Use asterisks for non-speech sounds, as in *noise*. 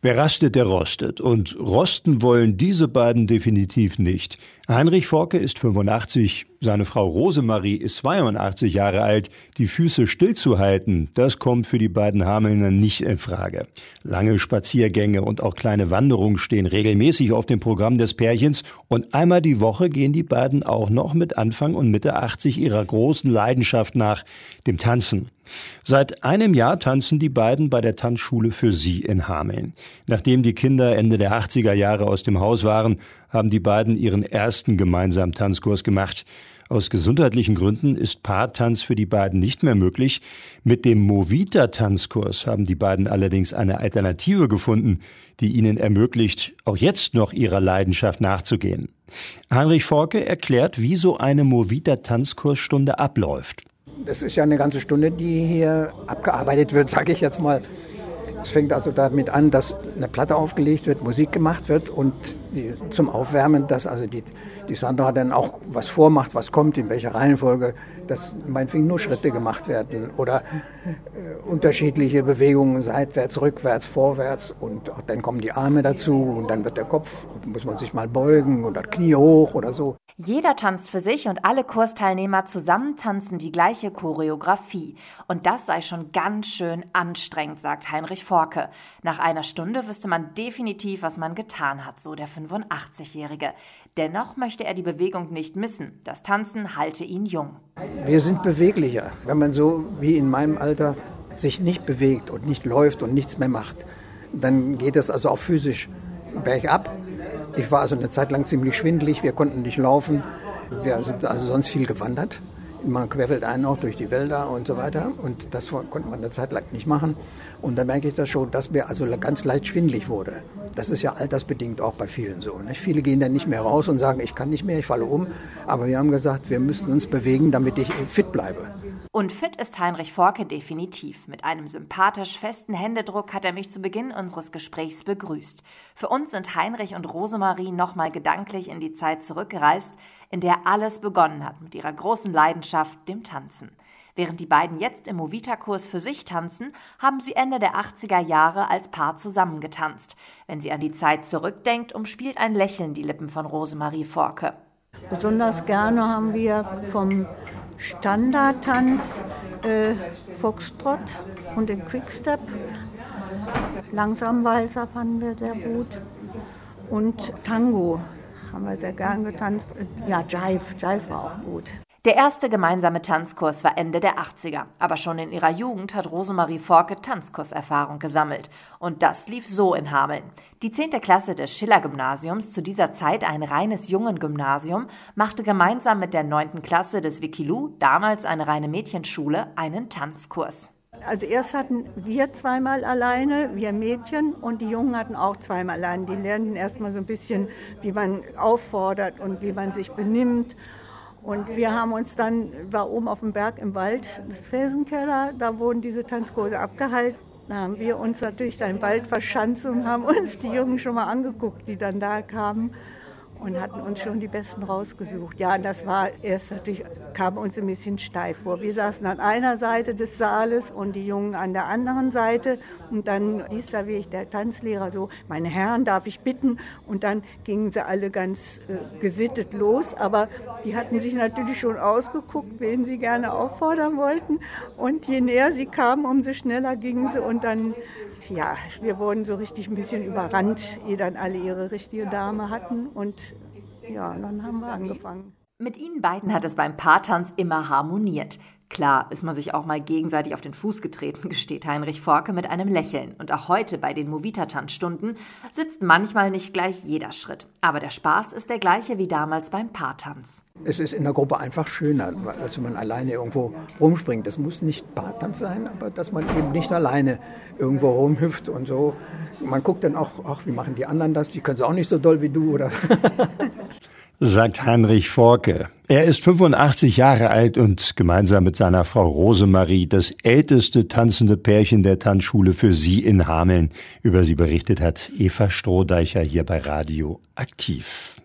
Wer rastet, der rostet. Und rosten wollen diese beiden definitiv nicht. Heinrich Forke ist 85, seine Frau Rosemarie ist 82 Jahre alt. Die Füße stillzuhalten, das kommt für die beiden Hamelner nicht in Frage. Lange Spaziergänge und auch kleine Wanderungen stehen regelmäßig auf dem Programm des Pärchens und einmal die Woche gehen die beiden auch noch mit Anfang und Mitte 80 ihrer großen Leidenschaft nach, dem Tanzen. Seit einem Jahr tanzen die beiden bei der Tanzschule für sie in Hameln. Nachdem die Kinder Ende der 80er Jahre aus dem Haus waren, haben die beiden ihren ersten gemeinsamen Tanzkurs gemacht. Aus gesundheitlichen Gründen ist Paartanz für die beiden nicht mehr möglich. Mit dem Movita-Tanzkurs haben die beiden allerdings eine Alternative gefunden, die ihnen ermöglicht, auch jetzt noch ihrer Leidenschaft nachzugehen. Heinrich Forke erklärt, wie so eine Movita-Tanzkursstunde abläuft. Es ist ja eine ganze Stunde, die hier abgearbeitet wird, sage ich jetzt mal. Es fängt also damit an, dass eine Platte aufgelegt wird, Musik gemacht wird und die, zum Aufwärmen, dass also die, die Sandra dann auch was vormacht, was kommt, in welcher Reihenfolge, dass meinetwegen nur Schritte gemacht werden oder äh, unterschiedliche Bewegungen seitwärts, rückwärts, vorwärts und auch dann kommen die Arme dazu und dann wird der Kopf, muss man sich mal beugen oder Knie hoch oder so. Jeder tanzt für sich und alle Kursteilnehmer zusammen tanzen die gleiche Choreografie. Und das sei schon ganz schön anstrengend, sagt Heinrich Forke. Nach einer Stunde wüsste man definitiv, was man getan hat, so der 85-Jährige. Dennoch möchte er die Bewegung nicht missen. Das Tanzen halte ihn jung. Wir sind beweglicher. Wenn man so wie in meinem Alter sich nicht bewegt und nicht läuft und nichts mehr macht, dann geht es also auch physisch bergab. Ich war also eine Zeit lang ziemlich schwindelig, wir konnten nicht laufen. Wir sind also sonst viel gewandert. Man querfällt einen auch durch die Wälder und so weiter. Und das konnte man eine Zeit lang nicht machen. Und da merke ich das schon, dass mir also ganz leicht schwindlig wurde. Das ist ja altersbedingt auch bei vielen so. Nicht? Viele gehen dann nicht mehr raus und sagen, ich kann nicht mehr, ich falle um. Aber wir haben gesagt, wir müssen uns bewegen, damit ich fit bleibe. Und fit ist Heinrich Forke definitiv. Mit einem sympathisch festen Händedruck hat er mich zu Beginn unseres Gesprächs begrüßt. Für uns sind Heinrich und Rosemarie nochmal gedanklich in die Zeit zurückgereist, in der alles begonnen hat mit ihrer großen Leidenschaft, dem Tanzen. Während die beiden jetzt im Movita-Kurs für sich tanzen, haben sie Ende der 80er Jahre als Paar zusammengetanzt. Wenn sie an die Zeit zurückdenkt, umspielt ein Lächeln die Lippen von Rosemarie Forke. Besonders gerne haben wir vom Standardtanz, äh, Foxtrot und den Quickstep. Langsamwalzer fanden wir sehr gut. Und Tango haben wir sehr gern getanzt. Ja, Jive, Jive war auch gut. Der erste gemeinsame Tanzkurs war Ende der 80er, aber schon in ihrer Jugend hat Rosemarie Forke Tanzkurserfahrung gesammelt. Und das lief so in Hameln. Die 10. Klasse des Schiller-Gymnasiums, zu dieser Zeit ein reines Jungen-Gymnasium, machte gemeinsam mit der 9. Klasse des Wikilu, damals eine reine Mädchenschule, einen Tanzkurs. Also erst hatten wir zweimal alleine, wir Mädchen, und die Jungen hatten auch zweimal alleine. Die lernten erstmal so ein bisschen, wie man auffordert und wie man sich benimmt. Und wir haben uns dann, war oben auf dem Berg im Wald, das Felsenkeller, da wurden diese Tanzkurse abgehalten. Da haben wir uns natürlich da im Wald verschanzt und haben uns die Jungen schon mal angeguckt, die dann da kamen und hatten uns schon die Besten rausgesucht. Ja, das war erst natürlich, kam uns ein bisschen steif vor. Wir saßen an einer Seite des Saales und die Jungen an der anderen Seite. Und dann hieß da wirklich der Tanzlehrer so, meine Herren, darf ich bitten? Und dann gingen sie alle ganz äh, gesittet los. Aber die hatten sich natürlich schon ausgeguckt, wen sie gerne auffordern wollten. Und je näher sie kamen, umso schneller gingen sie. Und dann ja, wir wurden so richtig ein bisschen überrannt, ehe dann alle ihre richtige Dame hatten. Und ja, dann haben wir angefangen. Mit ihnen beiden hat es beim Paartanz immer harmoniert. Klar ist man sich auch mal gegenseitig auf den Fuß getreten, *laughs* gesteht Heinrich Forke mit einem Lächeln. Und auch heute bei den Movita-Tanzstunden sitzt manchmal nicht gleich jeder Schritt. Aber der Spaß ist der gleiche wie damals beim Paartanz. Es ist in der Gruppe einfach schöner, als wenn man alleine irgendwo rumspringt. Das muss nicht Paartanz sein, aber dass man eben nicht alleine irgendwo rumhüpft und so. Man guckt dann auch, ach, wie machen die anderen das? Die können es auch nicht so doll wie du, oder? *laughs* sagt Heinrich Forke. Er ist 85 Jahre alt und gemeinsam mit seiner Frau Rosemarie das älteste tanzende Pärchen der Tanzschule für sie in Hameln. Über sie berichtet hat Eva Strohdeicher hier bei Radio Aktiv.